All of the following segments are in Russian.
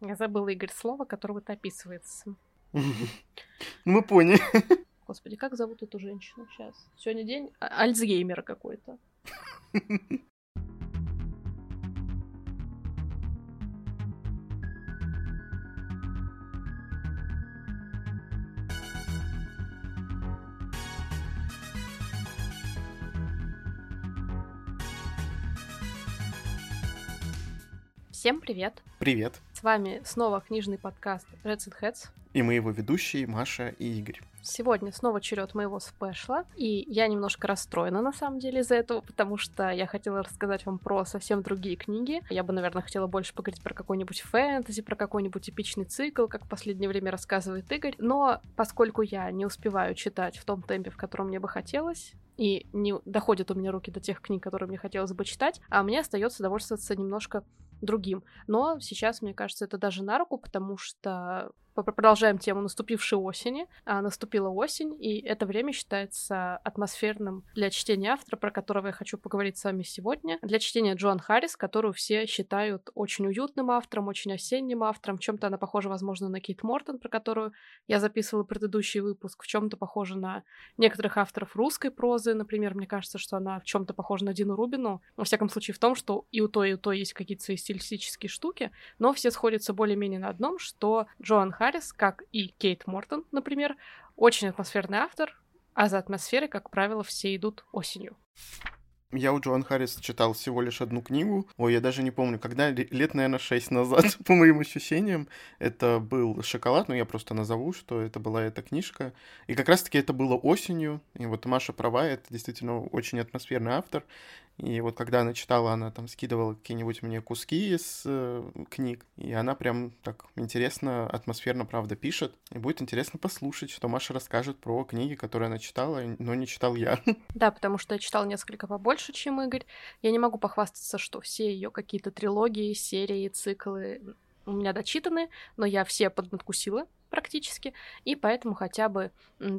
Я забыла, Игорь, слово, которое вот описывается. Мы поняли. Господи, как зовут эту женщину сейчас? Сегодня день а- Альцгеймера какой-то. Всем привет! Привет! С вами снова книжный подкаст Reds and Heads. И мы его ведущие Маша и Игорь. Сегодня снова черед моего спешла, и я немножко расстроена на самом деле из-за этого, потому что я хотела рассказать вам про совсем другие книги. Я бы, наверное, хотела больше поговорить про какой-нибудь фэнтези, про какой-нибудь эпичный цикл, как в последнее время рассказывает Игорь. Но поскольку я не успеваю читать в том темпе, в котором мне бы хотелось, и не доходят у меня руки до тех книг, которые мне хотелось бы читать, а мне остается довольствоваться немножко другим. Но сейчас, мне кажется, это даже на руку, потому что продолжаем тему наступившей осени. А, наступила осень, и это время считается атмосферным для чтения автора, про которого я хочу поговорить с вами сегодня. Для чтения Джоан Харрис, которую все считают очень уютным автором, очень осенним автором. В чем-то она похожа, возможно, на Кейт Мортон, про которую я записывала предыдущий выпуск. В чем-то похожа на некоторых авторов русской прозы. Например, мне кажется, что она в чем-то похожа на Дину Рубину. Во всяком случае, в том, что и у той, и у той есть какие-то стилистические штуки, но все сходятся более-менее на одном, что Джоан Харрис, как и Кейт Мортон, например, очень атмосферный автор, а за атмосферой, как правило, все идут осенью. Я у Джоан Харрис читал всего лишь одну книгу. Ой, я даже не помню, когда, лет, наверное, шесть назад, по моим ощущениям. Это был «Шоколад», но я просто назову, что это была эта книжка. И как раз-таки это было осенью. И вот Маша права, это действительно очень атмосферный автор. И вот когда она читала, она там скидывала какие-нибудь мне куски из э, книг, и она прям так интересно, атмосферно, правда, пишет. И будет интересно послушать, что Маша расскажет про книги, которые она читала, но не читал я. Да, потому что я читал несколько побольше, чем Игорь. Я не могу похвастаться, что все ее какие-то трилогии, серии, циклы у меня дочитаны, но я все поднадкусила практически, и поэтому хотя бы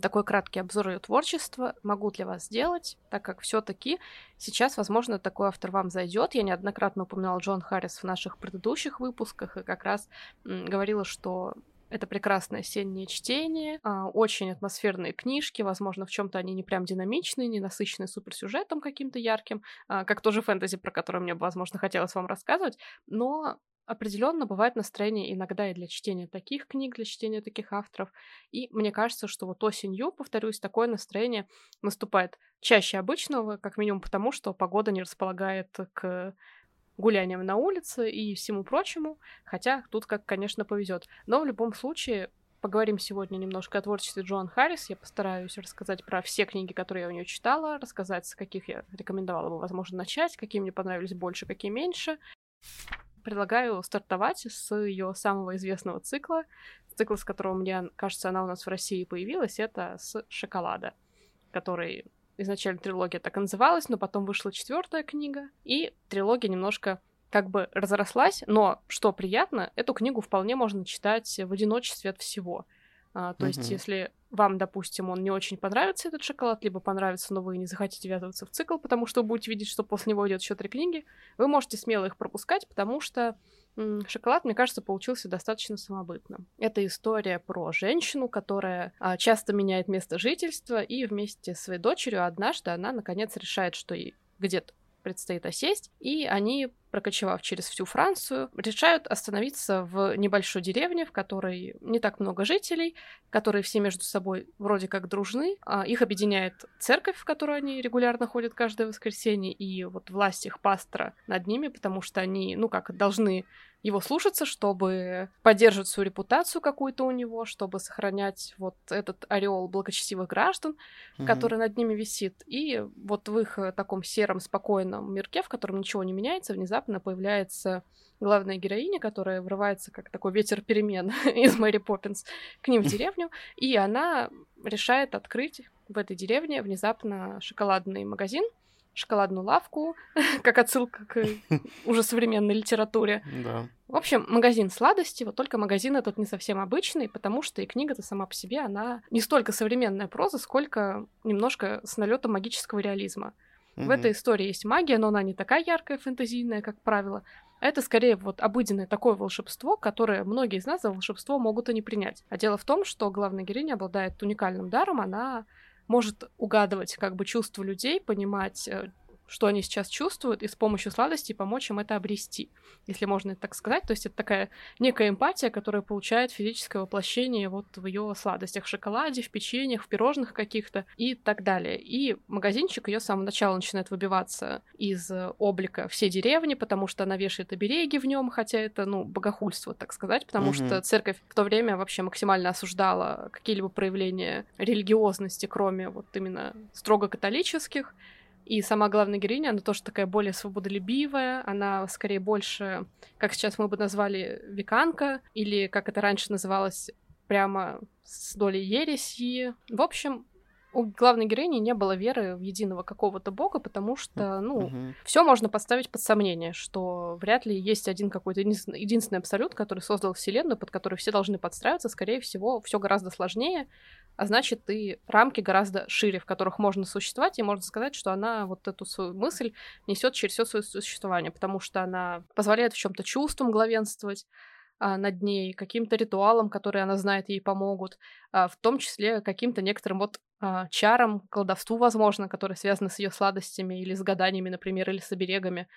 такой краткий обзор ее творчества могу для вас сделать, так как все-таки сейчас, возможно, такой автор вам зайдет. Я неоднократно упоминала Джон Харрис в наших предыдущих выпусках и как раз говорила, что это прекрасное осеннее чтение, а, очень атмосферные книжки, возможно, в чем-то они не прям динамичные, не насыщенные суперсюжетом каким-то ярким, а, как тоже фэнтези, про которое мне, возможно, хотелось вам рассказывать, но определенно бывает настроение иногда и для чтения таких книг, для чтения таких авторов. И мне кажется, что вот осенью, повторюсь, такое настроение наступает чаще обычного, как минимум потому, что погода не располагает к гуляниям на улице и всему прочему, хотя тут как, конечно, повезет. Но в любом случае, поговорим сегодня немножко о творчестве Джоан Харрис. Я постараюсь рассказать про все книги, которые я у нее читала, рассказать, с каких я рекомендовала бы, возможно, начать, какие мне понравились больше, какие меньше предлагаю стартовать с ее самого известного цикла, цикла, с которого, мне кажется, она у нас в России появилась, это с «Шоколада», который изначально трилогия так и называлась, но потом вышла четвертая книга, и трилогия немножко как бы разрослась, но, что приятно, эту книгу вполне можно читать в одиночестве от всего. А, то mm-hmm. есть, если вам, допустим, он не очень понравится, этот шоколад, либо понравится, но вы не захотите ввязываться в цикл, потому что будете видеть, что после него идет еще три книги, вы можете смело их пропускать, потому что м- шоколад, мне кажется, получился достаточно самобытным. Это история про женщину, которая а, часто меняет место жительства, и вместе с своей дочерью однажды она, наконец, решает, что ей где-то предстоит осесть, и они прокочевав через всю Францию, решают остановиться в небольшой деревне, в которой не так много жителей, которые все между собой вроде как дружны. А их объединяет церковь, в которую они регулярно ходят каждое воскресенье, и вот власть их пастора над ними, потому что они, ну как, должны его слушаться, чтобы поддерживать свою репутацию какую-то у него, чтобы сохранять вот этот ореол благочестивых граждан, mm-hmm. который над ними висит. И вот в их э, таком сером, спокойном мирке, в котором ничего не меняется, внезапно появляется главная героиня, которая врывается как такой ветер перемен из Мэри Поппинс к ним в деревню, и она решает открыть в этой деревне внезапно шоколадный магазин, шоколадную лавку, как отсылка к уже современной литературе. Да. В общем, магазин сладостей, вот только магазин этот не совсем обычный, потому что и книга-то сама по себе, она не столько современная проза, сколько немножко с налетом магического реализма. Mm-hmm. В этой истории есть магия, но она не такая яркая, фэнтезийная, как правило. это скорее вот обыденное такое волшебство, которое многие из нас за волшебство могут и не принять. А дело в том, что главная героиня обладает уникальным даром, она может угадывать как бы чувства людей, понимать, э, что они сейчас чувствуют, и с помощью сладостей помочь им это обрести, если можно так сказать. То есть это такая некая эмпатия, которая получает физическое воплощение вот в ее сладостях, в шоколаде, в печеньях, в пирожных каких-то и так далее. И магазинчик ее с самого начала начинает выбиваться из облика всей деревни, потому что она вешает обереги в нем, хотя это, ну, богохульство, так сказать, потому угу. что церковь в то время вообще максимально осуждала какие-либо проявления религиозности, кроме вот именно строго католических. И сама главная героиня, она тоже такая более свободолюбивая, она скорее больше, как сейчас мы бы назвали, веканка, или как это раньше называлось, прямо с долей ереси. В общем, у главной героини не было веры в единого какого-то бога, потому что, ну, uh-huh. все можно поставить под сомнение, что вряд ли есть один какой-то единственный, единственный абсолют, который создал Вселенную, под который все должны подстраиваться. Скорее всего, все гораздо сложнее, а значит, и рамки гораздо шире, в которых можно существовать, и можно сказать, что она вот эту свою мысль несет через все свое существование, потому что она позволяет в чем-то чувствам главенствовать, над ней, каким-то ритуалам, которые она знает, ей помогут, а, в том числе каким-то некоторым вот а, чарам, колдовству, возможно, которые связаны с ее сладостями или с гаданиями, например, или с оберегами.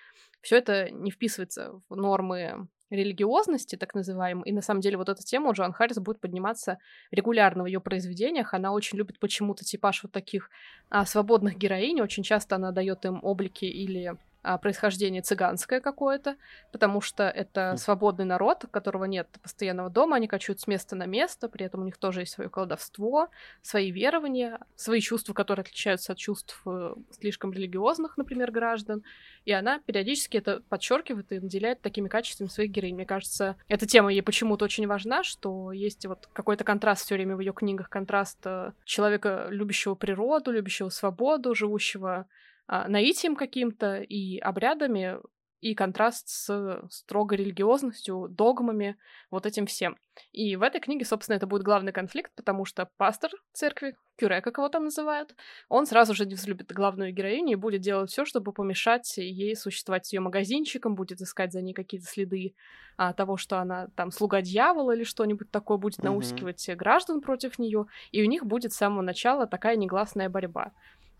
Все это не вписывается в нормы религиозности, так называемой. И на самом деле вот эта тема у Джоан Харрис будет подниматься регулярно в ее произведениях. Она очень любит почему-то типаж вот таких а, свободных героинь. Очень часто она дает им облики или а, происхождение цыганское какое-то, потому что это свободный народ, у которого нет постоянного дома, они кочуют с места на место, при этом у них тоже есть свое колдовство, свои верования, свои чувства, которые отличаются от чувств э, слишком религиозных, например, граждан. И она периодически это подчеркивает и наделяет такими качествами своих героинь. Мне кажется, эта тема ей почему-то очень важна, что есть вот какой-то контраст все время в ее книгах, контраст э, человека, любящего природу, любящего свободу, живущего а, наитием каким-то и обрядами, и контраст с строго религиозностью, догмами, вот этим всем. И в этой книге, собственно, это будет главный конфликт, потому что пастор церкви, кюре, как его там называют, он сразу же не взлюбит главную героиню и будет делать все, чтобы помешать ей существовать с ее магазинчиком, будет искать за ней какие-то следы а, того, что она там слуга дьявола или что-нибудь такое, будет mm-hmm. наускивать граждан против нее, и у них будет с самого начала такая негласная борьба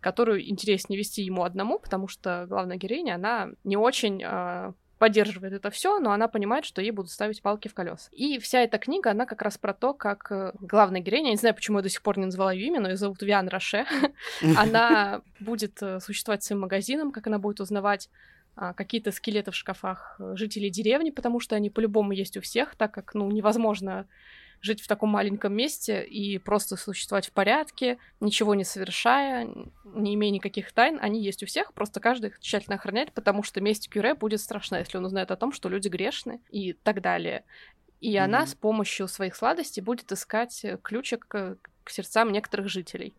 которую интереснее вести ему одному, потому что главная героиня, она не очень э, поддерживает это все, но она понимает, что ей будут ставить палки в колеса. И вся эта книга, она как раз про то, как э, главная героиня, я не знаю, почему я до сих пор не назвала ее имя, но ее зовут Виан Роше, она будет э, существовать своим магазином, как она будет узнавать а, какие-то скелеты в шкафах э, жителей деревни, потому что они по-любому есть у всех, так как, ну, невозможно жить в таком маленьком месте и просто существовать в порядке, ничего не совершая, не имея никаких тайн, они есть у всех, просто каждый их тщательно охраняет, потому что месть Кюре будет страшна, если он узнает о том, что люди грешны и так далее. И mm-hmm. она с помощью своих сладостей будет искать ключик к, к сердцам некоторых жителей,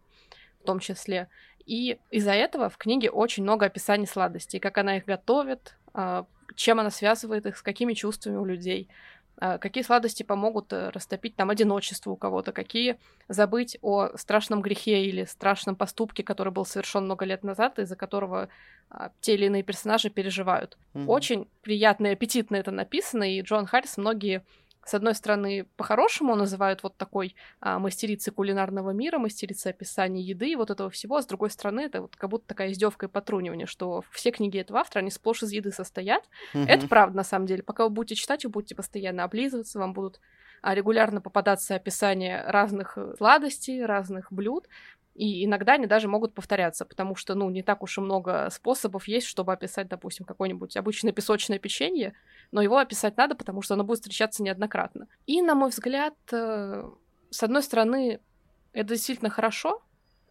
в том числе. И из-за этого в книге очень много описаний сладостей, как она их готовит, а, чем она связывает их, с какими чувствами у людей. А, какие сладости помогут э, растопить там одиночество у кого-то, какие забыть о страшном грехе или страшном поступке, который был совершен много лет назад, из-за которого а, те или иные персонажи переживают. Mm-hmm. Очень приятно и аппетитно это написано, и Джон Харрис многие с одной стороны, по-хорошему называют вот такой а, мастерицей кулинарного мира, мастерицей описания еды и вот этого всего, а с другой стороны, это вот как будто такая издевка и потрунивание, что все книги этого автора, они сплошь из еды состоят. Mm-hmm. Это правда, на самом деле. Пока вы будете читать, вы будете постоянно облизываться, вам будут а, регулярно попадаться описания разных э, сладостей, разных блюд, и иногда они даже могут повторяться, потому что, ну, не так уж и много способов есть, чтобы описать, допустим, какое-нибудь обычное песочное печенье, но его описать надо, потому что оно будет встречаться неоднократно. И, на мой взгляд, э, с одной стороны, это действительно хорошо,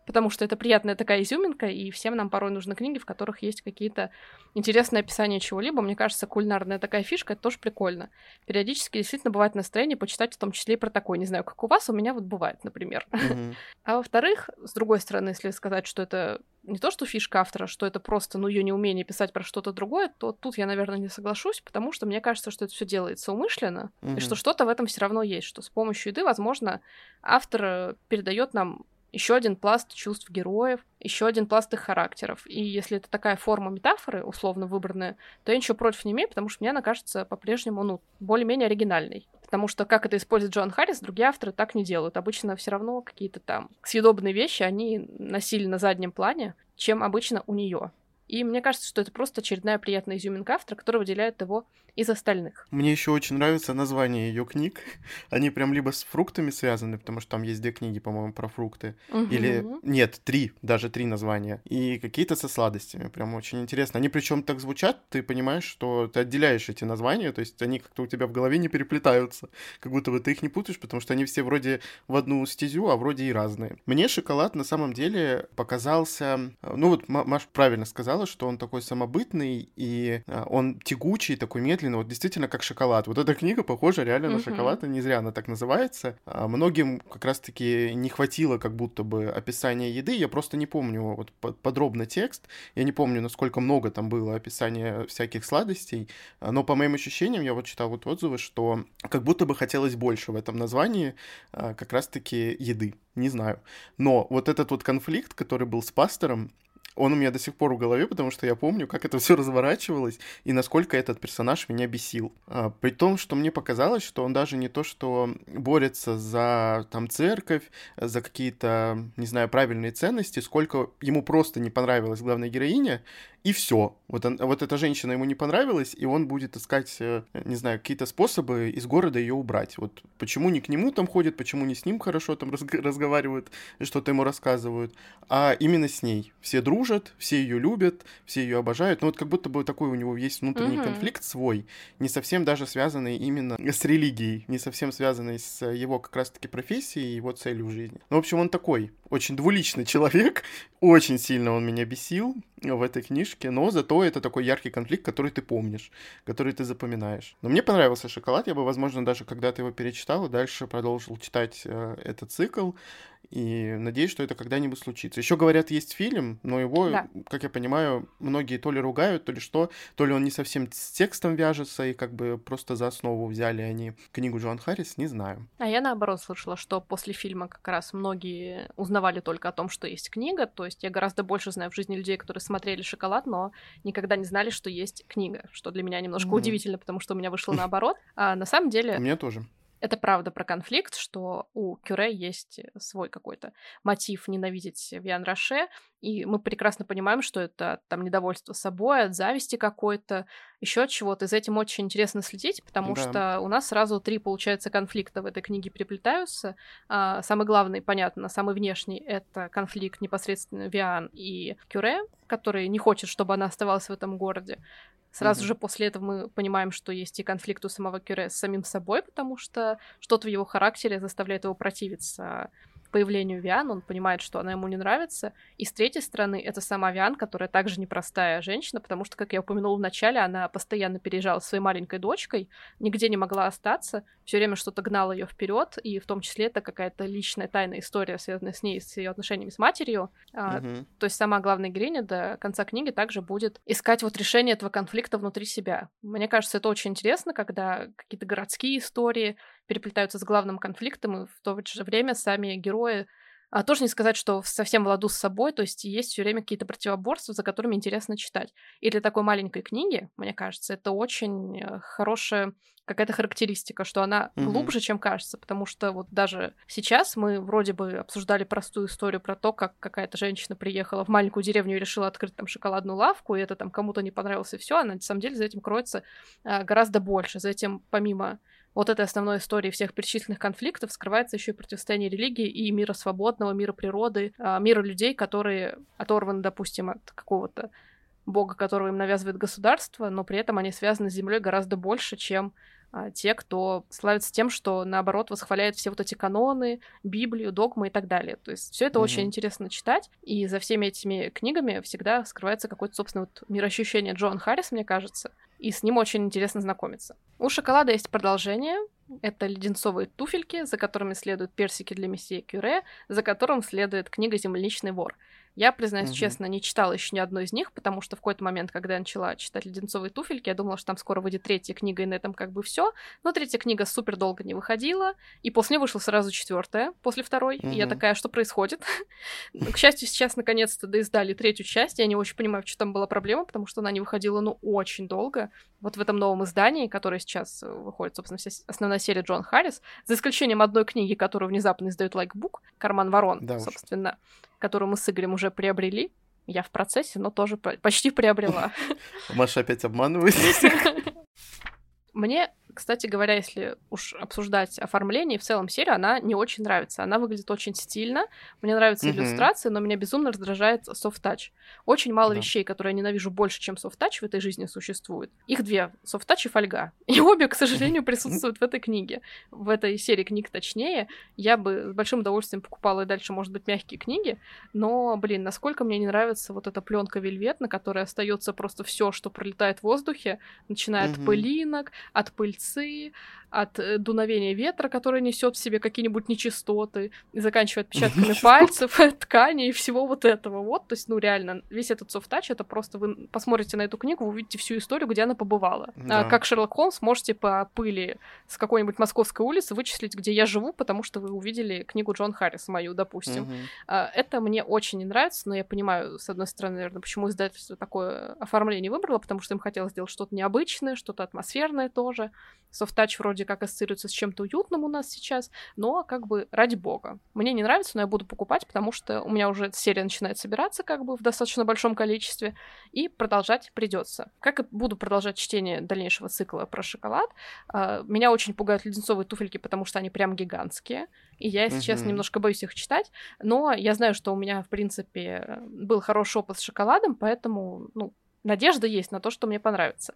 потому что это приятная такая изюминка, и всем нам порой нужны книги, в которых есть какие-то интересные описания чего-либо. Мне кажется, кулинарная такая фишка, это тоже прикольно. Периодически действительно бывает настроение почитать в том числе и про такое. Не знаю, как у вас, у меня вот бывает, например. Mm-hmm. А во-вторых, с другой стороны, если сказать, что это не то, что фишка автора, что это просто, ну, ее неумение писать про что-то другое, то тут я, наверное, не соглашусь, потому что мне кажется, что это все делается умышленно, mm-hmm. и что что-то в этом все равно есть, что с помощью еды, возможно, автор передает нам еще один пласт чувств героев, еще один пласт их характеров. И если это такая форма метафоры, условно выбранная, то я ничего против не имею, потому что мне она кажется по-прежнему, ну, более-менее оригинальной. Потому что как это использует Джон Харрис, другие авторы так не делают. Обычно все равно какие-то там съедобные вещи они носили на заднем плане, чем обычно у нее. И мне кажется, что это просто очередная приятная изюминка автора, которая выделяет его из остальных. Мне еще очень нравится название ее книг. Они прям либо с фруктами связаны, потому что там есть две книги, по-моему, про фрукты. Угу. Или нет, три, даже три названия. И какие-то со сладостями. Прям очень интересно. Они причем так звучат, ты понимаешь, что ты отделяешь эти названия, то есть они как-то у тебя в голове не переплетаются. Как будто бы ты их не путаешь, потому что они все вроде в одну стезю, а вроде и разные. Мне шоколад на самом деле показался... Ну вот Маш правильно сказала, что он такой самобытный, и а, он тягучий, такой медленный, вот действительно как шоколад. Вот эта книга похожа реально на шоколад, и не зря она так называется. А многим как раз-таки не хватило как будто бы описания еды, я просто не помню вот подробно текст, я не помню, насколько много там было описания всяких сладостей, но по моим ощущениям, я вот читал вот отзывы, что как будто бы хотелось больше в этом названии а, как раз-таки еды не знаю. Но вот этот вот конфликт, который был с пастором, он у меня до сих пор в голове, потому что я помню, как это все разворачивалось и насколько этот персонаж меня бесил. А, при том, что мне показалось, что он даже не то, что борется за там церковь, за какие-то, не знаю, правильные ценности, сколько ему просто не понравилась главная героиня, и все. Вот, он, вот эта женщина ему не понравилась, и он будет искать, э, не знаю, какие-то способы из города ее убрать. Вот почему не к нему там ходят, почему не с ним хорошо там разг- разговаривают, что-то ему рассказывают, а именно с ней. Все дружат, все ее любят, все ее обожают. Ну вот как будто бы такой у него есть внутренний угу. конфликт свой, не совсем даже связанный именно с религией, не совсем связанный с его как раз-таки профессией и его целью в жизни. Ну, в общем, он такой очень двуличный человек, очень сильно он меня бесил в этой книжке, но зато это такой яркий конфликт, который ты помнишь, который ты запоминаешь. Но мне понравился «Шоколад», я бы, возможно, даже когда-то его перечитал и дальше продолжил читать э, этот цикл. И надеюсь, что это когда-нибудь случится. Еще говорят, есть фильм, но его, да. как я понимаю, многие то ли ругают, то ли что, то ли он не совсем с текстом вяжется, и как бы просто за основу взяли они книгу Джоан Харрис, не знаю. А я наоборот слышала, что после фильма как раз многие узнавали только о том, что есть книга. То есть я гораздо больше знаю в жизни людей, которые смотрели шоколад, но никогда не знали, что есть книга, что для меня немножко mm-hmm. удивительно, потому что у меня вышло наоборот. А на самом деле... У меня тоже. Это правда про конфликт, что у Кюре есть свой какой-то мотив ненавидеть Виан Роше, и мы прекрасно понимаем, что это там недовольство собой, от зависти какой-то, еще от чего-то. И за этим очень интересно следить, потому да. что у нас сразу три, получается, конфликта в этой книге переплетаются. А, самый главный, понятно, самый внешний — это конфликт непосредственно Виан и Кюре, который не хочет, чтобы она оставалась в этом городе. Сразу mm-hmm. же после этого мы понимаем, что есть и конфликт у самого Кюре с самим собой, потому что что-то в его характере заставляет его противиться появлению Виан, он понимает, что она ему не нравится. И с третьей стороны, это сама Виан, которая также непростая женщина, потому что, как я упомянула в начале, она постоянно переезжала своей маленькой дочкой, нигде не могла остаться, все время что-то гнало ее вперед, и в том числе это какая-то личная тайная история, связанная с ней, с ее отношениями с матерью. Uh-huh. то есть сама главная героиня до конца книги также будет искать вот решение этого конфликта внутри себя. Мне кажется, это очень интересно, когда какие-то городские истории переплетаются с главным конфликтом, и в то же время сами герои а тоже не сказать, что совсем в ладу с собой, то есть есть все время какие-то противоборства, за которыми интересно читать. И для такой маленькой книги, мне кажется, это очень э, хорошая какая-то характеристика, что она mm-hmm. глубже, чем кажется, потому что вот даже сейчас мы вроде бы обсуждали простую историю про то, как какая-то женщина приехала в маленькую деревню и решила открыть там шоколадную лавку, и это там кому-то не понравилось и все, а на самом деле за этим кроется а, гораздо больше, за этим помимо вот этой основной истории всех перечисленных конфликтов скрывается еще и противостояние религии и мира свободного, мира природы, а, мира людей, которые оторваны, допустим, от какого-то бога, которого им навязывает государство, но при этом они связаны с землей гораздо больше, чем те, кто славится тем, что наоборот восхваляет все вот эти каноны, Библию, догмы и так далее. То есть все это mm-hmm. очень интересно читать, и за всеми этими книгами всегда скрывается какое-то собственное вот мироощущение Джон Харрис, мне кажется, и с ним очень интересно знакомиться. У шоколада есть продолжение. Это леденцовые туфельки, за которыми следуют персики для месье Кюре, за которым следует книга «Земляничный вор». Я, признаюсь угу. честно, не читала еще ни одной из них, потому что в какой-то момент, когда я начала читать «Леденцовые туфельки», я думала, что там скоро выйдет третья книга, и на этом как бы все. Но третья книга супер долго не выходила, и после вышла сразу четвертая, после второй. Угу. И я такая, что происходит? К счастью, сейчас наконец-то доиздали третью часть. Я не очень понимаю, что там была проблема, потому что она не выходила, ну, очень долго. Вот в этом новом издании, которое сейчас э, выходит, собственно, вся основная серия Джон Харрис, за исключением одной книги, которую внезапно издает Лайкбук, «Карман ворон», да собственно, которую мы с Игорем уже приобрели. Я в процессе, но тоже почти приобрела. Маша опять обманывает. Мне кстати говоря, если уж обсуждать оформление, в целом серию, она не очень нравится. Она выглядит очень стильно. Мне нравятся mm-hmm. иллюстрации, но меня безумно раздражает софт-тач. Очень мало да. вещей, которые я ненавижу больше, чем софт-тач в этой жизни существует. Их две. Софт-тач и фольга. И обе, к сожалению, присутствуют в этой книге. В этой серии книг точнее. Я бы с большим удовольствием покупала и дальше, может быть, мягкие книги. Но, блин, насколько мне не нравится вот эта пленка вельвет, на которой остается просто все, что пролетает в воздухе, начиная mm-hmm. от пылинок, от пыльцы пыльцы, от э, дуновения ветра, который несет в себе какие-нибудь нечистоты, и заканчивая отпечатками пальцев, ткани и всего вот этого. Вот, то есть, ну, реально, весь этот софт-тач, это просто вы посмотрите на эту книгу, вы увидите всю историю, где она побывала. А да. А, как Шерлок Холмс можете по пыли с какой-нибудь московской улицы вычислить, где я живу, потому что вы увидели книгу Джон Харрис мою, допустим. Угу. А, это мне очень не нравится, но я понимаю, с одной стороны, наверное, почему издательство такое оформление выбрало, потому что им хотелось сделать что-то необычное, что-то атмосферное тоже. Софт-тач вроде как ассоциируется с чем-то уютным у нас сейчас, но как бы ради бога. Мне не нравится, но я буду покупать, потому что у меня уже серия начинает собираться как бы в достаточно большом количестве, и продолжать придется. Как и буду продолжать чтение дальнейшего цикла про шоколад, а, меня очень пугают леденцовые туфельки, потому что они прям гигантские, и я, если честно, немножко боюсь их читать, но я знаю, что у меня, в принципе, был хороший опыт с шоколадом, поэтому, ну, надежда есть на то, что мне понравится.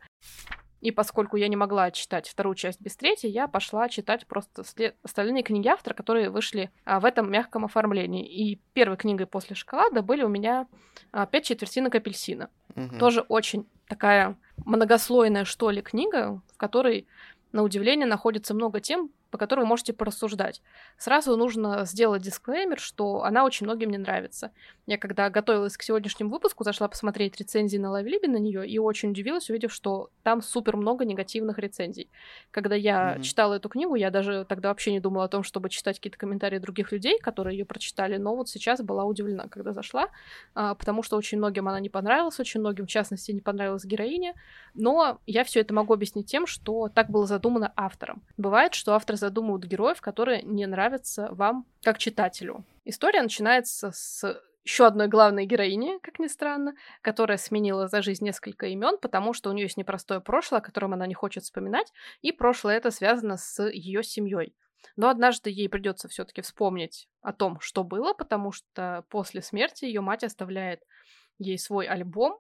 И поскольку я не могла читать вторую часть без третьей, я пошла читать просто след... остальные книги автора, которые вышли а, в этом мягком оформлении. И первой книгой после шоколада были у меня а, «Пять четвертинок апельсина». Угу. Тоже очень такая многослойная, что ли, книга, в которой, на удивление, находится много тем, по которой вы можете порассуждать. Сразу нужно сделать дисклеймер, что она очень многим не нравится. Я когда готовилась к сегодняшнему выпуску, зашла посмотреть рецензии на Лавлибе на нее и очень удивилась, увидев, что там супер много негативных рецензий. Когда я mm-hmm. читала эту книгу, я даже тогда вообще не думала о том, чтобы читать какие-то комментарии других людей, которые ее прочитали, но вот сейчас была удивлена, когда зашла, а, потому что очень многим она не понравилась, очень многим, в частности, не понравилась героиня, но я все это могу объяснить тем, что так было задумано автором. Бывает, что автор задумывают героев, которые не нравятся вам как читателю. История начинается с еще одной главной героини, как ни странно, которая сменила за жизнь несколько имен, потому что у нее есть непростое прошлое, о котором она не хочет вспоминать, и прошлое это связано с ее семьей. Но однажды ей придется все-таки вспомнить о том, что было, потому что после смерти ее мать оставляет ей свой альбом,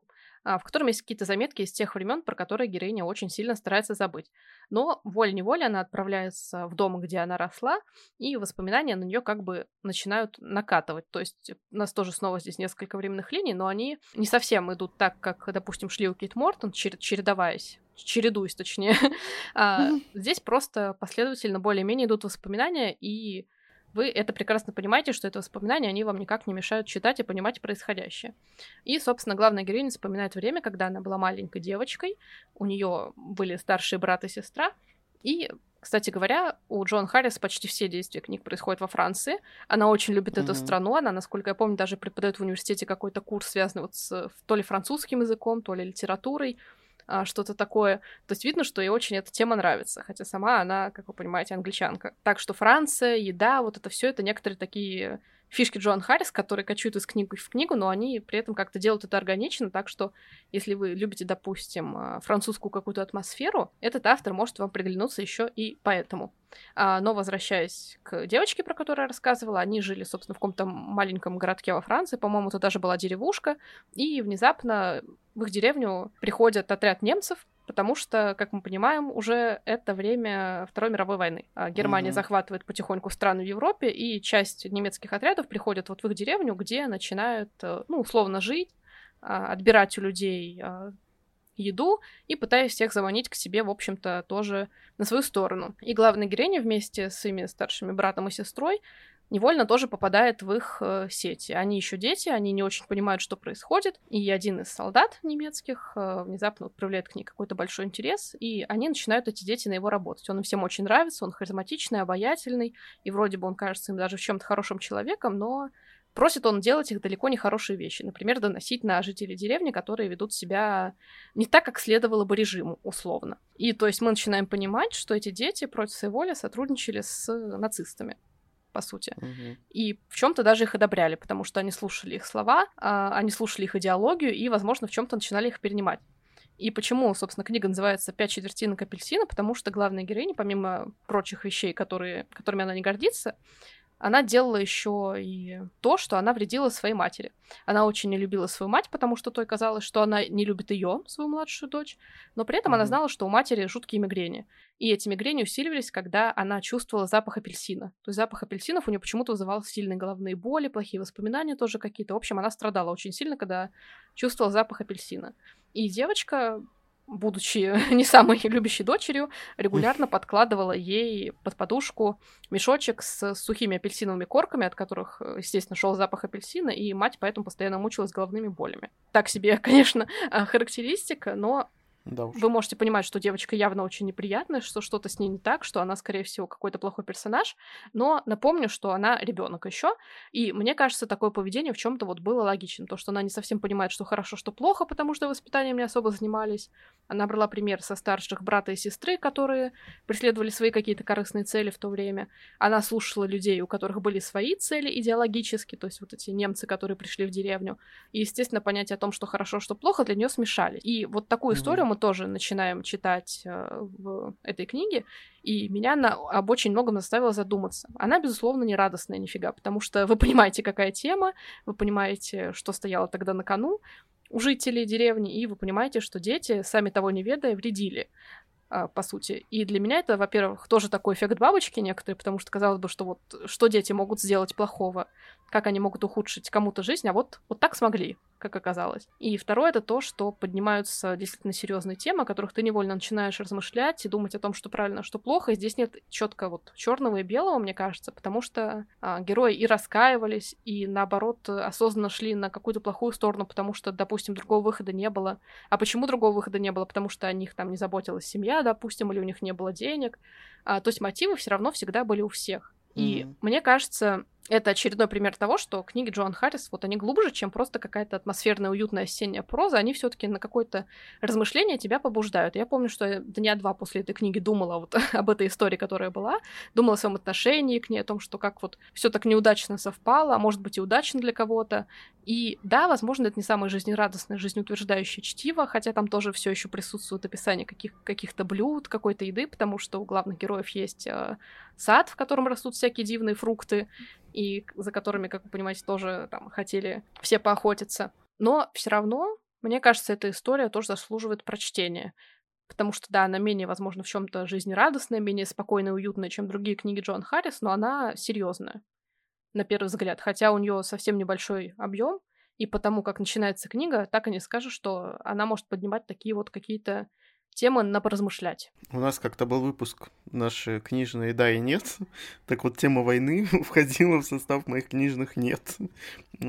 в котором есть какие-то заметки из тех времен, про которые героиня очень сильно старается забыть. Но волей-неволей она отправляется в дом, где она росла, и воспоминания на нее как бы начинают накатывать. То есть у нас тоже снова здесь несколько временных линий, но они не совсем идут так, как, допустим, шли у Кит Мортон, чередоваясь чередуясь, точнее. а, здесь просто последовательно более-менее идут воспоминания, и вы это прекрасно понимаете, что это воспоминания, они вам никак не мешают читать и понимать происходящее. И, собственно, главная героиня вспоминает время, когда она была маленькой девочкой, у нее были старшие брат и сестра, и кстати говоря, у Джон Харрис почти все действия книг происходят во Франции. Она очень любит mm-hmm. эту страну. Она, насколько я помню, даже преподает в университете какой-то курс, связанный вот с то ли французским языком, то ли литературой что-то такое. То есть видно, что ей очень эта тема нравится, хотя сама она, как вы понимаете, англичанка. Так что Франция, еда, вот это все это некоторые такие фишки Джоан Харрис, которые качают из книги в книгу, но они при этом как-то делают это органично, так что если вы любите, допустим, а, французскую какую-то атмосферу, этот автор может вам приглянуться еще и поэтому. А, но возвращаясь к девочке, про которую я рассказывала, они жили, собственно, в каком-то маленьком городке во Франции, по-моему, это даже была деревушка, и внезапно в их деревню приходит отряд немцев, потому что, как мы понимаем, уже это время Второй мировой войны. А Германия mm-hmm. захватывает потихоньку страны в Европе, и часть немецких отрядов приходят вот в их деревню, где начинают, э, ну, условно жить, а, отбирать у людей а, еду и пытаясь всех заманить к себе, в общем-то, тоже на свою сторону. И главная героиня вместе с своими старшими братом и сестрой невольно тоже попадает в их э, сети. Они еще дети, они не очень понимают, что происходит, и один из солдат немецких э, внезапно вот, проявляет к ней какой-то большой интерес, и они начинают, эти дети, на его работать. Он им всем очень нравится, он харизматичный, обаятельный, и вроде бы он кажется им даже в чем-то хорошим человеком, но просит он делать их далеко не хорошие вещи. Например, доносить на жителей деревни, которые ведут себя не так, как следовало бы режиму, условно. И то есть мы начинаем понимать, что эти дети против своей воли сотрудничали с нацистами по сути. Мгм. И в чем-то даже их одобряли, потому что они слушали их слова, а, они слушали их идеологию и, возможно, в чем-то начинали их перенимать. И почему, собственно, книга называется «Пять четвертинок апельсина», потому что главная героиня, помимо прочих вещей, которые, которыми она не гордится, она делала еще и то, что она вредила своей матери. Она очень не любила свою мать, потому что той казалось, что она не любит ее, свою младшую дочь, но при этом она Мгм. знала, что у матери жуткие мигрени. И эти мигрени усиливались, когда она чувствовала запах апельсина. То есть запах апельсинов у нее почему-то вызывал сильные головные боли, плохие воспоминания тоже какие-то. В общем, она страдала очень сильно, когда чувствовала запах апельсина. И девочка, будучи не самой любящей дочерью, регулярно подкладывала ей под подушку мешочек с сухими апельсиновыми корками, от которых, э, естественно, шел запах апельсина, и мать поэтому постоянно мучилась головными болями. Так себе, конечно, а, характеристика, но Да уж. вы можете понимать, что девочка явно очень неприятная, что что-то с ней не так, что она, скорее всего, какой-то плохой персонаж. Но напомню, что она ребенок еще. И мне кажется, такое поведение в чем-то вот было логичным. То, что она не совсем понимает, что хорошо, что плохо, потому что воспитанием не особо занимались. Она брала пример со старших брата и сестры, которые преследовали свои какие-то корыстные цели в то время. Она слушала людей, у которых были свои цели идеологически, то есть вот эти немцы, которые пришли в деревню. И, естественно, понятие о том, что хорошо, что плохо, для нее смешали. И вот такую Мгм. историю мы тоже начинаем читать э, в этой книге, и меня она об очень многом заставила задуматься. Она, безусловно, не радостная нифига, потому что вы понимаете, какая тема, вы понимаете, что стояло тогда на кону у жителей деревни, и вы понимаете, что дети, сами того не ведая, вредили а, по сути. И для меня это, во-первых, тоже такой эффект бабочки некоторые, потому что казалось бы, что вот что дети могут сделать плохого, как они могут ухудшить кому-то жизнь, а вот, вот так смогли, как оказалось. И второе это то, что поднимаются действительно серьезные темы, о которых ты невольно начинаешь размышлять и думать о том, что правильно, а что плохо. И здесь нет четко вот черного и белого, мне кажется, потому что а, герои и раскаивались, и наоборот осознанно шли на какую-то плохую сторону, потому что, допустим, другого выхода не было. А почему другого выхода не было? Потому что о них там не заботилась семья, допустим, или у них не было денег. А, то есть мотивы все равно всегда были у всех. И Мгм. мне кажется, это очередной пример того, что книги Джоан Харрис, вот они глубже, чем просто какая-то атмосферная, уютная осенняя проза, они все таки на какое-то размышление тебя побуждают. Я помню, что дня два после этой книги думала вот об этой истории, которая была, думала о своем отношении к ней, о том, что как вот все так неудачно совпало, а может быть и удачно для кого-то. И да, возможно, это не самое жизнерадостное, жизнеутверждающее чтиво, хотя там тоже все еще присутствует описание каких- каких-то блюд, какой-то еды, потому что у главных героев есть э, сад, в котором растут всякие дивные фрукты, и за которыми, как вы понимаете, тоже там хотели все поохотиться. Но все равно, мне кажется, эта история тоже заслуживает прочтения. Потому что, да, она менее, возможно, в чем-то жизнерадостная, менее спокойная уютная, чем другие книги Джон Харрис, но она серьезная, на первый взгляд. Хотя у нее совсем небольшой объем, и потому как начинается книга, так и не скажешь, что она может поднимать такие вот какие-то темы на поразмышлять. У нас как-то был выпуск наши книжные «да» и «нет». Так вот, тема войны входила в состав моих книжных «нет».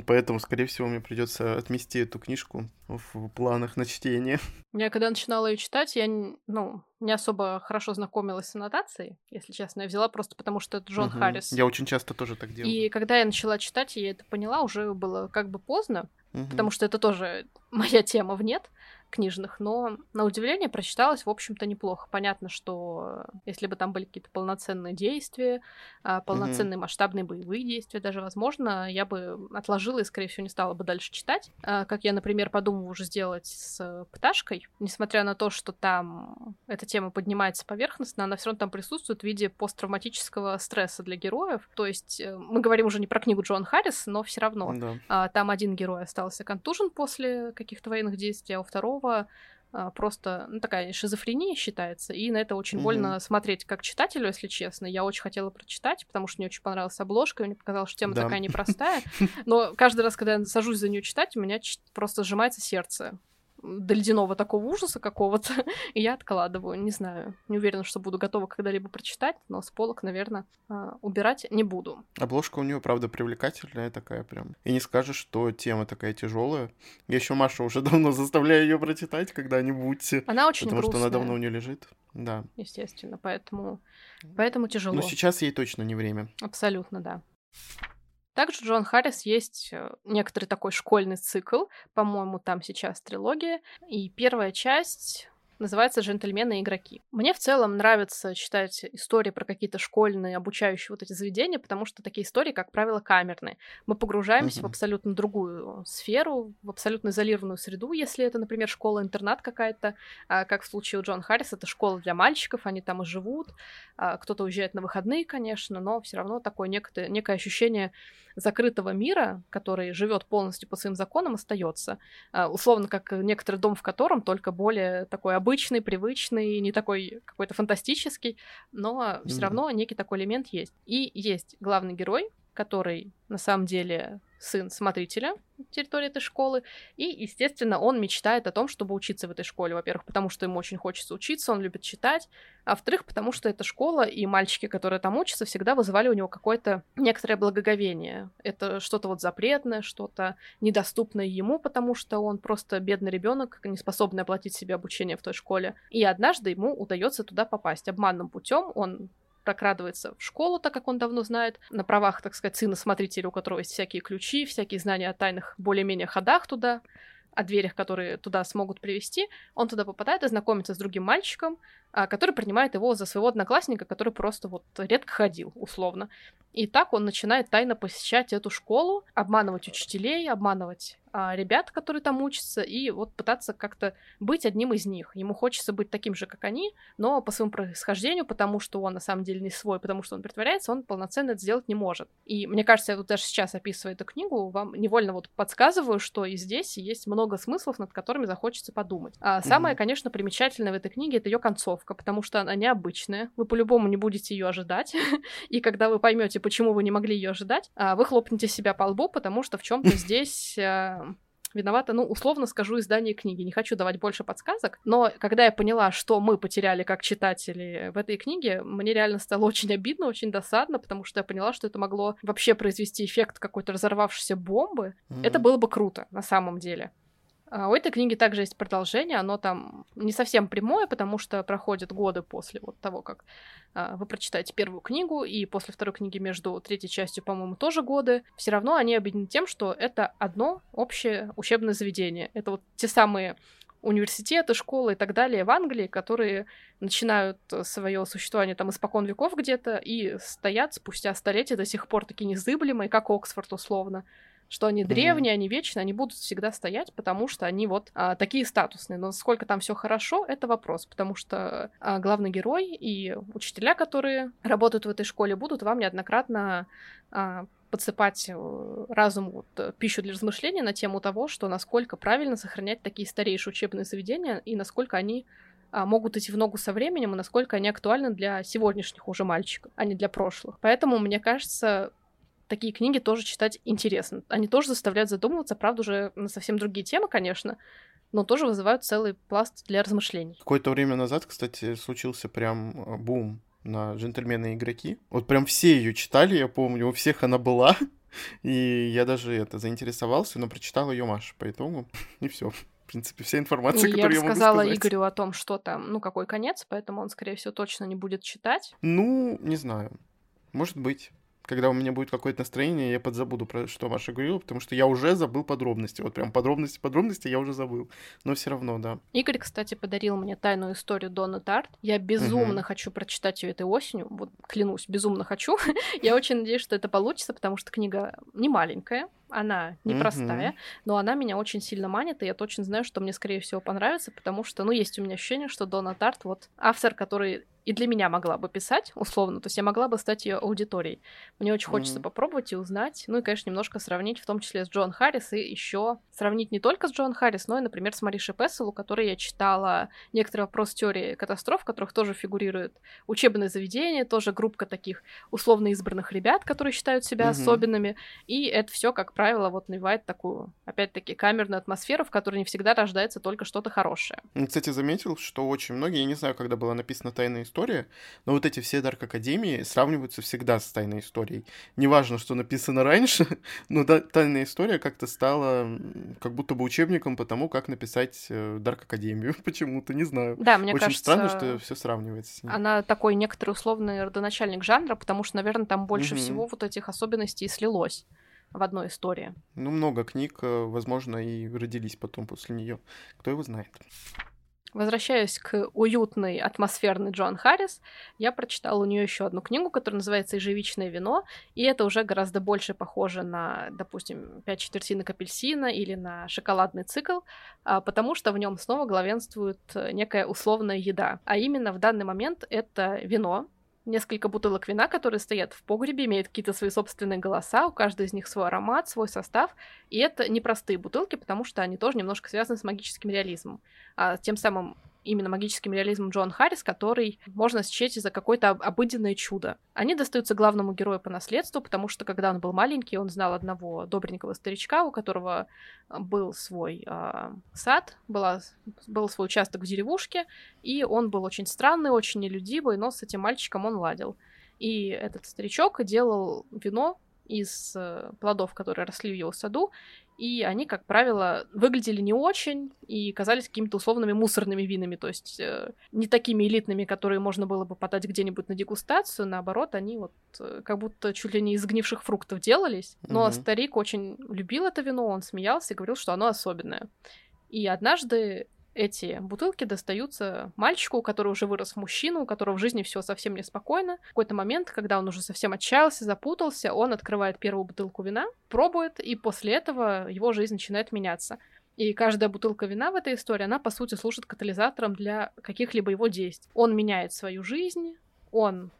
Поэтому, скорее всего, мне придется отмести эту книжку в планах на чтение. Я когда начинала ее читать, я ну, не особо хорошо знакомилась с аннотацией, если честно. Я взяла просто потому, что это Джон Мгм. Харрис. Я очень часто тоже так делаю. И когда я начала читать, я это поняла, уже было как бы поздно, Мгм. потому что это тоже моя тема в нет книжных, но на удивление прочиталось, в общем-то, неплохо. Понятно, что если бы там были какие-то полноценные действия, а, полноценные масштабные боевые действия даже, возможно, я бы отложила и, скорее всего, не стала бы дальше читать. А, Как я, например, подумываю уже сделать с «Пташкой», несмотря на то, что там эта тема поднимается поверхностно, она все равно там присутствует в виде посттравматического стресса для героев. То есть э, мы говорим уже не про книгу Джон Харрис, но все равно а, там один герой остался контужен после каких-то военных действий, а у второго а, просто ну, такая шизофрения считается, и на это очень Мгм. больно смотреть как читателю, если честно. Я очень хотела прочитать, потому что мне очень понравилась обложка, мне показалось, что тема Да. такая непростая. Но каждый раз, когда я сажусь за нее читать, у меня просто сжимается сердце. До ледяного такого ужаса какого-то, и я откладываю, не знаю. Не уверена, что буду готова когда-либо прочитать, но с полок, наверное, а, убирать не буду. Обложка у нее, правда, привлекательная такая прям. И не скажешь, что тема такая тяжелая. Я еще Машу уже давно заставляю ее прочитать когда-нибудь. Она очень Потому грустная. что она давно у нее лежит. Да. Естественно, поэтому, поэтому тяжело. Но сейчас ей точно не время. Абсолютно, да. Также Джон Харрис есть э, некоторый такой школьный цикл, по-моему, там сейчас трилогия, и первая часть называется «Джентльмены и игроки». Мне в целом нравится читать истории про какие-то школьные, обучающие вот эти заведения, потому что такие истории, как правило, камерные. Мы погружаемся Мгм. в абсолютно другую сферу, в абсолютно изолированную среду, если это, например, школа-интернат какая-то, а, как в случае у Джон Харрис, это школа для мальчиков, они там и живут, а, кто-то уезжает на выходные, конечно, но все равно такое некое, некое ощущение закрытого мира, который живет полностью по своим законам, остается. А, Условно, как некоторый дом, в котором только более такой обычный, привычный, не такой какой-то фантастический, но все Мгм. равно некий такой элемент есть. И есть главный герой, который на самом деле сын смотрителя территории этой школы, и, естественно, он мечтает о том, чтобы учиться в этой школе. Во-первых, потому что ему очень хочется учиться, он любит читать, а во-вторых, потому что эта школа и мальчики, которые там учатся, всегда вызывали у него какое-то некоторое благоговение. Это что-то вот запретное, что-то недоступное ему, потому что он просто бедный ребенок, не способный оплатить себе обучение в той школе. И однажды ему удается туда попасть обманным путем. Он прокрадывается в школу, так как он давно знает, на правах, так сказать, сына смотрителя, у которого есть всякие ключи, всякие знания о тайных более-менее ходах туда, о дверях, которые туда смогут привести. Он туда попадает и знакомится с другим мальчиком, который принимает его за своего одноклассника, который просто вот редко ходил, условно. И так он начинает тайно посещать эту школу, обманывать учителей, обманывать а, ребят, которые там учатся, и вот пытаться как-то быть одним из них. Ему хочется быть таким же, как они, но по своему происхождению, потому что он на самом деле не свой, потому что он притворяется, он полноценно это сделать не может. И мне кажется, я вот даже сейчас описывая эту книгу, вам невольно вот подсказываю, что и здесь есть много смыслов, над которыми захочется подумать. А самое, конечно, примечательное в этой книге это ее концовка, потому что она необычная. Вы по-любому не будете ее ожидать. И когда вы поймете, почему вы не могли ее ожидать, а, вы хлопнете себя по лбу, потому что в чем-то здесь а, виновата, ну, условно скажу, издание книги. Не хочу давать больше подсказок, но когда я поняла, что мы потеряли как читатели в этой книге, мне реально стало очень обидно, очень досадно, потому что я поняла, что это могло вообще произвести эффект какой-то разорвавшейся бомбы. Это Мгм. было бы круто, на самом деле. А У этой книги также есть продолжение, оно там не совсем прямое, потому что проходят годы после вот того, как а, вы прочитаете первую книгу, и после второй книги между третьей частью, по-моему, тоже годы. Все равно они объединены тем, что это одно общее учебное заведение. Это вот те самые университеты, школы и так далее в Англии, которые начинают свое существование там испокон веков где-то и стоят спустя столетия до сих пор такие незыблемые, как Оксфорд условно что они древние, они вечные, они будут всегда стоять, потому что они вот а, такие статусные. Но насколько там все хорошо, это вопрос, потому что а, главный герой и учителя, которые работают в этой школе, будут вам неоднократно а, подсыпать э, разуму вот, э, пищу для размышления на тему того, что насколько правильно сохранять такие старейшие учебные заведения и насколько они а, могут идти в ногу со временем, и насколько они актуальны для сегодняшних уже мальчиков, а не для прошлых. Поэтому, мне кажется, такие книги тоже читать интересно. Они тоже заставляют задумываться, правда, уже на совсем другие темы, конечно, но тоже вызывают целый пласт для размышлений. Какое-то время назад, кстати, случился прям э, бум на «Джентльмены и игроки». Вот прям все ее читали, я помню, у всех она была. И я даже это заинтересовался, но прочитал ее Маша по итогу. И все. В принципе, вся информация, И я которую я могу рассказала сказать. Игорю о том, что там, ну, какой конец, поэтому он, скорее всего, точно не будет читать. Ну, не знаю. Может быть. Когда у меня будет какое-то настроение, я подзабуду про что Маша говорила, потому что я уже забыл подробности. Вот прям подробности, подробности я уже забыл. Но все равно, да. Игорь, кстати, подарил мне тайную историю Донны Тарт. Я безумно Мгм. хочу прочитать ее этой осенью. Вот клянусь, безумно хочу. я очень надеюсь, что это получится, потому что книга не маленькая, она непростая, Мгм. но она меня очень сильно манит, и я точно знаю, что мне, скорее всего, понравится, потому что, ну, есть у меня ощущение, что Дона Тарт вот автор, который и для меня могла бы писать, условно, то есть я могла бы стать ее аудиторией. Мне очень хочется Мгм. попробовать и узнать, ну и, конечно, немножко сравнить, в том числе с Джон Харрис, и еще сравнить не только с Джон Харрис, но и, например, с Маришей Песел, у которой я читала некоторые вопросы теории катастроф, в которых тоже фигурирует учебное заведение, тоже группка таких условно избранных ребят, которые считают себя Мгм. особенными, и это все, как правило, вот навевает такую, опять-таки, камерную атмосферу, в которой не всегда рождается только что-то хорошее. Кстати, заметил, что очень многие, я не знаю, когда была написана «Тайная история», но вот эти все Дарк Академии сравниваются всегда с «Тайной историей». Неважно, что написано раньше, но да, «Тайная история» как-то стала как будто бы учебником по тому, как написать Дарк Академию. Почему-то, не знаю. Да, мне очень кажется... странно, что все сравнивается с ним. Она такой некоторый условный родоначальник жанра, потому что, наверное, там больше угу. всего вот этих особенностей слилось в одной истории. Ну, много книг, э, возможно, и родились потом после нее. Кто его знает. Возвращаясь к уютной, атмосферной Джоан Харрис, я прочитала у нее еще одну книгу, которая называется «Ежевичное вино», и это уже гораздо больше похоже на, допустим, «Пять четвертинок апельсина» или на «Шоколадный цикл», а, потому что в нем снова главенствует некая условная еда. А именно в данный момент это вино, несколько бутылок вина, которые стоят в погребе, имеют какие-то свои собственные голоса, у каждой из них свой аромат, свой состав, и это непростые бутылки, потому что они тоже немножко связаны с магическим реализмом. А тем самым именно магическим реализмом Джон Харрис, который можно счесть за какое-то обыденное чудо. Они достаются главному герою по наследству, потому что когда он был маленький, он знал одного добренького старичка, у которого а, был свой э, сад, была, был свой участок в деревушке, и он был очень странный, очень нелюдимый, но с этим мальчиком он ладил. И этот старичок делал вино из э, плодов, которые росли в его саду, и они, как правило, выглядели не очень и казались какими-то условными мусорными винами, то есть э, не такими элитными, которые можно было бы подать где-нибудь на дегустацию, наоборот, они вот э, как будто чуть ли не из гнивших фруктов делались. Но mm-hmm. старик очень любил это вино, он смеялся и говорил, что оно особенное. И однажды эти бутылки достаются мальчику, который уже вырос в мужчину, у которого в жизни все совсем неспокойно. В какой-то момент, когда он уже совсем отчаялся, запутался, он открывает первую бутылку вина, пробует, и после этого его жизнь начинает меняться. И каждая бутылка вина в этой истории, она, по сути, служит катализатором для каких-либо его действий. Он меняет свою жизнь, он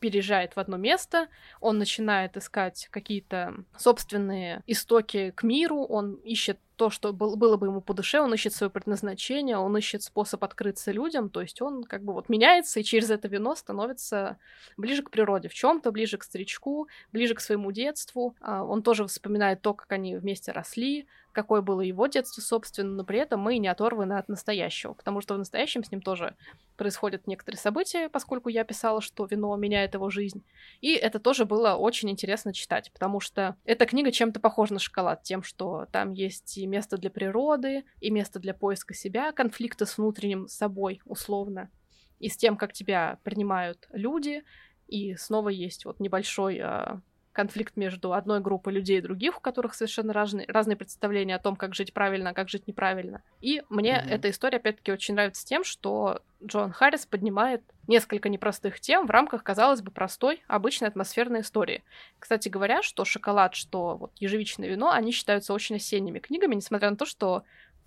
переезжает в одно место, он начинает искать какие-то собственные истоки к миру, он ищет то, что был, было бы ему по душе, он ищет свое предназначение, он ищет способ открыться людям, то есть он как бы вот меняется и через это вино становится ближе к природе, в чем-то ближе к старичку, ближе к своему детству. А, он тоже вспоминает то, как они вместе росли, какое было его детство, собственно, но при этом мы не оторваны от настоящего, потому что в настоящем с ним тоже происходят некоторые события, поскольку я писала, что вино меняет его жизнь. И это тоже было очень интересно читать, потому что эта книга чем-то похожа на шоколад, тем, что там есть и место для природы, и место для поиска себя, конфликта с внутренним собой, условно, и с тем, как тебя принимают люди, и снова есть вот небольшой э, конфликт между одной группой людей и других, у которых совершенно разные, разные представления о том, как жить правильно, а как жить неправильно. И мне mm-hmm. эта история, опять-таки, очень нравится тем, что Джон Харрис поднимает несколько непростых тем в рамках, казалось бы, простой, обычной атмосферной истории. Кстати говоря, что шоколад, что вот ежевичное вино, они считаются очень осенними книгами, несмотря на то, что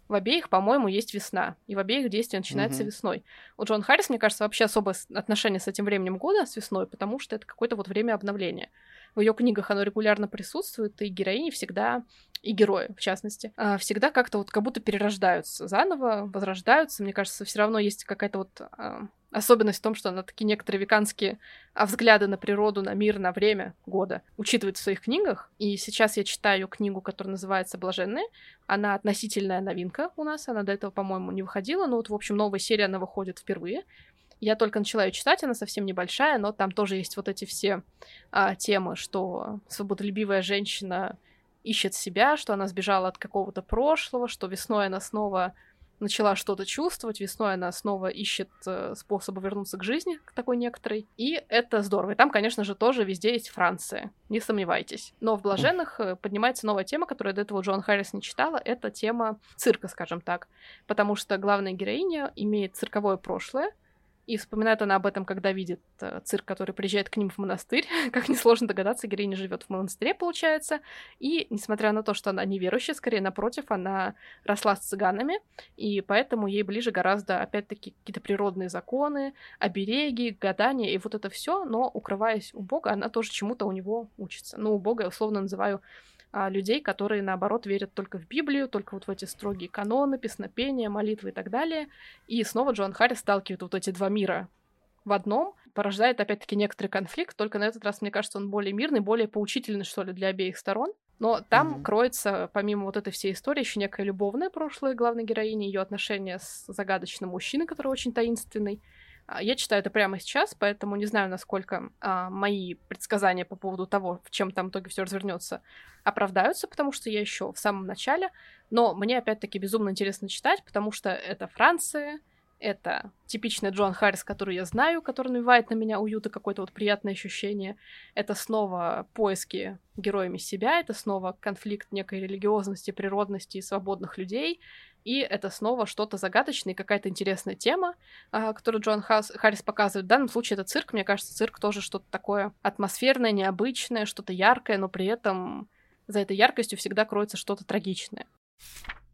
в обеих, по-моему, есть весна. И в обеих действие начинается mm-hmm. весной. У Джон Харрис, мне кажется, вообще особое отношение с этим временем года, с весной, потому что это какое-то вот время обновления в ее книгах оно регулярно присутствует, и героини всегда, и герои, в частности, а, всегда как-то вот как будто перерождаются заново, возрождаются. Мне кажется, все равно есть какая-то вот а, особенность в том, что она такие некоторые веканские а, взгляды на природу, на мир, на время года учитывает в своих книгах. И сейчас я читаю книгу, которая называется «Блаженные». Она относительная новинка у нас, она до этого, по-моему, не выходила, но вот, в общем, новая серия, она выходит впервые. Я только начала ее читать, она совсем небольшая, но там тоже есть вот эти все а, темы, что свободолюбивая женщина ищет себя, что она сбежала от какого-то прошлого, что весной она снова начала что-то чувствовать, весной она снова ищет э, способы вернуться к жизни, к такой некоторой. И это здорово. И там, конечно же, тоже везде есть Франция, не сомневайтесь. Но в «Блаженных» э, поднимается новая тема, которую до этого Джон Харрис не читала, это тема цирка, скажем так. Потому что главная героиня имеет цирковое прошлое, и вспоминает она об этом, когда видит э, цирк, который приезжает к ним в монастырь. как несложно догадаться, героиня живет в монастыре, получается. И, несмотря на то, что она неверующая, скорее напротив, она росла с цыганами, и поэтому ей ближе гораздо, опять-таки, какие-то природные законы, обереги, гадания и вот это все, но, укрываясь у Бога, она тоже чему-то у него учится. Ну, у Бога я условно называю а, людей, которые, наоборот, верят только в Библию, только вот в эти строгие каноны, песнопения, молитвы и так далее. И снова Джон Харрис сталкивает вот эти два мира в одном, порождает, опять-таки, некоторый конфликт, только на этот раз, мне кажется, он более мирный, более поучительный, что ли, для обеих сторон. Но там mm-hmm. кроется, помимо вот этой всей истории, еще некое любовное прошлое главной героини, ее отношения с загадочным мужчиной, который очень таинственный. А, я читаю это прямо сейчас, поэтому не знаю, насколько а, мои предсказания по поводу того, в чем там в итоге все развернется, оправдаются, потому что я еще в самом начале. Но мне опять-таки безумно интересно читать, потому что это Франция, это типичный Джон Харрис, который я знаю, который навевает на меня уют и какое-то вот приятное ощущение. Это снова поиски героями себя, это снова конфликт некой религиозности, природности и свободных людей. И это снова что-то загадочное, какая-то интересная тема, а, которую Джон Харрис показывает. В данном случае это цирк. Мне кажется, цирк тоже что-то такое атмосферное, необычное, что-то яркое, но при этом за этой яркостью всегда кроется что-то трагичное.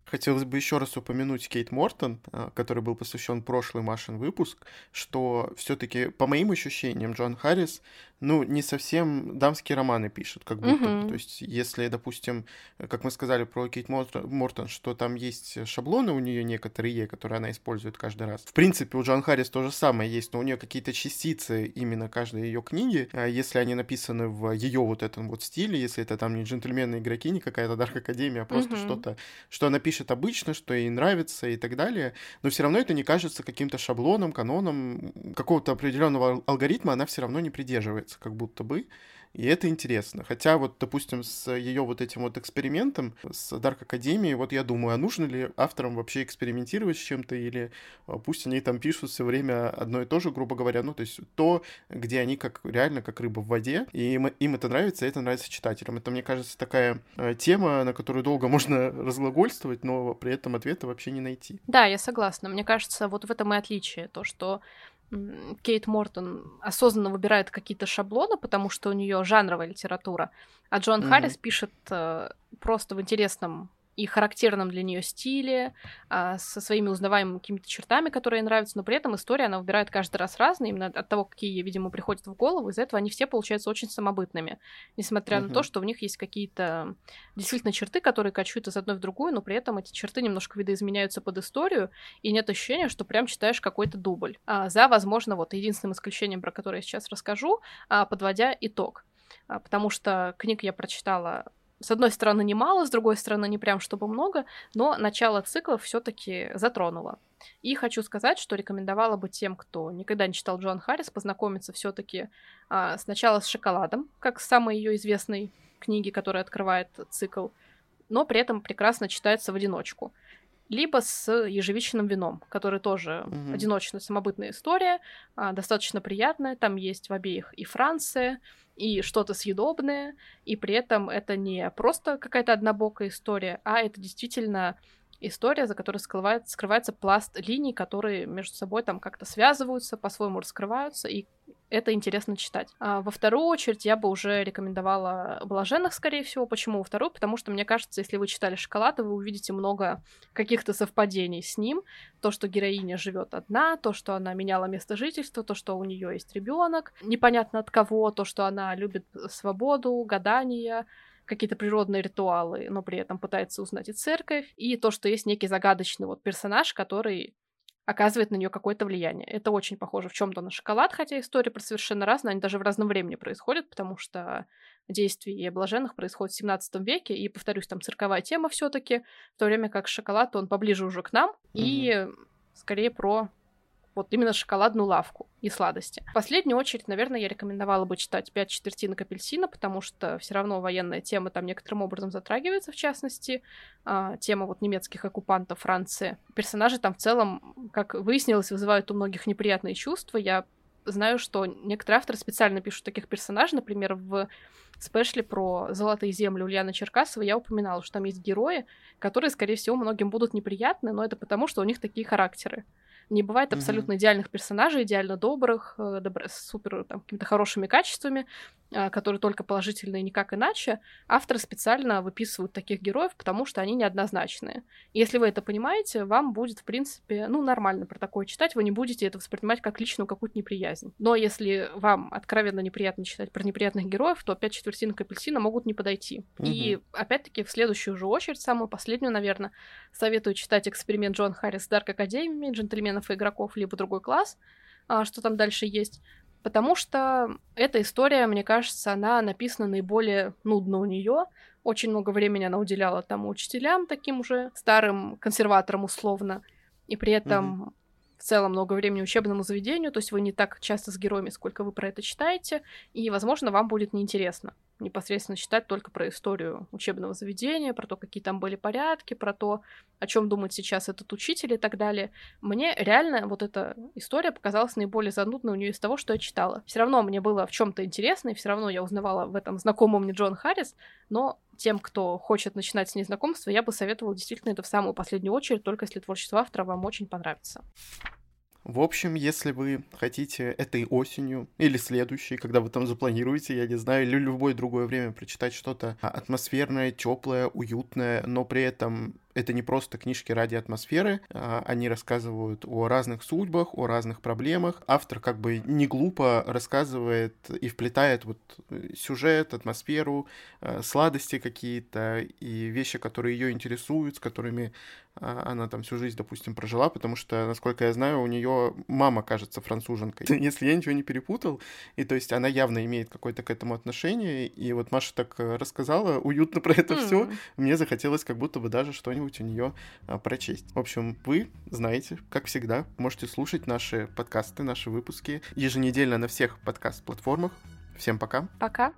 Хотелось бы еще раз упомянуть Кейт Мортон, а, который был посвящен прошлый Машин выпуск, что все-таки, по моим ощущениям, Джон Харрис ну, не совсем дамские романы пишет, как будто бы. То есть, если, допустим, как мы сказали про Кейт Мортон, что там есть шаблоны у нее некоторые, которые она использует каждый раз. В принципе, у Джон Харрис то же самое есть, но у нее какие-то частицы именно каждой ее книги, а если они написаны в ее вот этом вот стиле, если это там не джентльменные игроки, не какая-то Дарк Академия, а просто mm-hmm. что-то, что она пишет обычно, что ей нравится и так далее, но все равно это не кажется каким-то шаблоном, каноном, какого-то определенного алгоритма она все равно не придерживается как будто бы. И это интересно. Хотя вот, допустим, с ее вот этим вот экспериментом, с Dark Академией, вот я думаю, а нужно ли авторам вообще экспериментировать с чем-то, или а, пусть они там пишут все время одно и то же, грубо говоря, ну, то есть то, где они как реально как рыба в воде, и им, им это нравится, и это нравится читателям. Это, мне кажется, такая э, тема, на которую долго можно разглагольствовать, но при этом ответа вообще не найти. Да, я согласна. Мне кажется, вот в этом и отличие, то, что Кейт Мортон осознанно выбирает какие-то шаблоны, потому что у нее жанровая литература, а Джон mm-hmm. Харрис пишет э, просто в интересном и характерном для нее стиле, а, со своими узнаваемыми какими-то чертами, которые ей нравятся, но при этом история она выбирает каждый раз разные, именно от того, какие ей, видимо, приходят в голову, из-за этого они все получаются очень самобытными, несмотря uh-huh. на то, что в них есть какие-то действительно черты, которые качают из одной в другую, но при этом эти черты немножко видоизменяются под историю, и нет ощущения, что прям читаешь какой-то дубль. А, за, возможно, вот единственным исключением, про которое я сейчас расскажу, а, подводя итог. А, потому что книг я прочитала с одной стороны, немало, с другой стороны, не прям чтобы много, но начало цикла все-таки затронуло. И хочу сказать, что рекомендовала бы тем, кто никогда не читал Джоан Харрис, познакомиться все-таки а, сначала с шоколадом, как с самой ее известной книги, которая открывает цикл, но при этом прекрасно читается в одиночку. Либо с ежевичным вином, который тоже mm-hmm. одиночная самобытная история, а, достаточно приятная. Там есть в обеих и Франция, и что-то съедобное, и при этом это не просто какая-то однобокая история, а это действительно история, за которой скрывается, скрывается пласт линий, которые между собой там как-то связываются, по-своему раскрываются, и это интересно читать. А во вторую очередь я бы уже рекомендовала «Блаженных», скорее всего. Почему во вторую? Потому что, мне кажется, если вы читали «Шоколад», вы увидите много каких-то совпадений с ним. То, что героиня живет одна, то, что она меняла место жительства, то, что у нее есть ребенок, непонятно от кого, то, что она любит свободу, гадания, какие-то природные ритуалы, но при этом пытается узнать и церковь, и то, что есть некий загадочный вот персонаж, который оказывает на нее какое-то влияние. Это очень похоже в чем-то на шоколад, хотя история про совершенно разные, они даже в разном времени происходят, потому что действие блаженных происходит в 17 веке, и, повторюсь, там цирковая тема все-таки, в то время как шоколад, он поближе уже к нам, mm-hmm. и скорее про вот именно шоколадную лавку и сладости. В последнюю очередь, наверное, я рекомендовала бы читать «Пять четвертинок апельсина», потому что все равно военная тема там некоторым образом затрагивается, в частности, а, тема вот немецких оккупантов Франции. Персонажи там в целом, как выяснилось, вызывают у многих неприятные чувства. Я знаю, что некоторые авторы специально пишут таких персонажей, например, в спешле про «Золотые земли» Ульяны Черкасовой я упоминала, что там есть герои, которые, скорее всего, многим будут неприятны, но это потому, что у них такие характеры. Не бывает абсолютно mm-hmm. идеальных персонажей, идеально добрых, э, добр... с супер там, какими-то хорошими качествами, а, которые только положительные, никак иначе. Авторы специально выписывают таких героев, потому что они неоднозначные. Если вы это понимаете, вам будет, в принципе, ну, нормально про такое читать, вы не будете это воспринимать как личную какую-то неприязнь. Но если вам откровенно неприятно читать про неприятных героев, то опять четвертинок апельсина могут не подойти. Mm-hmm. И, опять-таки, в следующую же очередь, самую последнюю, наверное, советую читать «Эксперимент Джон Харрис Дарк Академии», «Джентльменов и игроков», либо другой класс, а, что там дальше есть. потому что эта история, мне кажется, она написана наиболее нудно у нее. Очень много времени она уделяла тому учителям, таким уже старым консерваторам условно, и при этом mm-hmm. в целом много времени учебному заведению, то есть вы не так часто с героями, сколько вы про это читаете, и, возможно, вам будет неинтересно непосредственно читать только про историю учебного заведения, про то, какие там были порядки, про то, о чем думает сейчас этот учитель и так далее. Мне реально вот эта история показалась наиболее занудной у нее из того, что я читала. Все равно мне было в чем-то интересно, и все равно я узнавала в этом знакомом мне Джон Харрис, но тем, кто хочет начинать с ней знакомство, я бы советовала действительно это в самую последнюю очередь, только если творчество автора вам очень понравится. В общем, если вы хотите этой осенью или следующей, когда вы там запланируете, я не знаю, или любое другое время прочитать что-то атмосферное, теплое, уютное, но при этом это не просто книжки ради атмосферы, а, они рассказывают о разных судьбах, о разных проблемах. Автор как бы не глупо рассказывает и вплетает вот э, сюжет, атмосферу, э, сладости какие-то и вещи, которые ее интересуют, с которыми а, она там всю жизнь, допустим, прожила, потому что, насколько я знаю, у нее мама, кажется, француженкой. Если я ничего не перепутал, и то есть она явно имеет какое-то к этому отношение, и вот Маша так э, рассказала уютно про это mm. все, мне захотелось как будто бы даже что-нибудь что-нибудь у нее а, прочесть. В общем, вы знаете, как всегда, можете слушать наши подкасты, наши выпуски еженедельно на всех подкаст-платформах. Всем пока. Пока.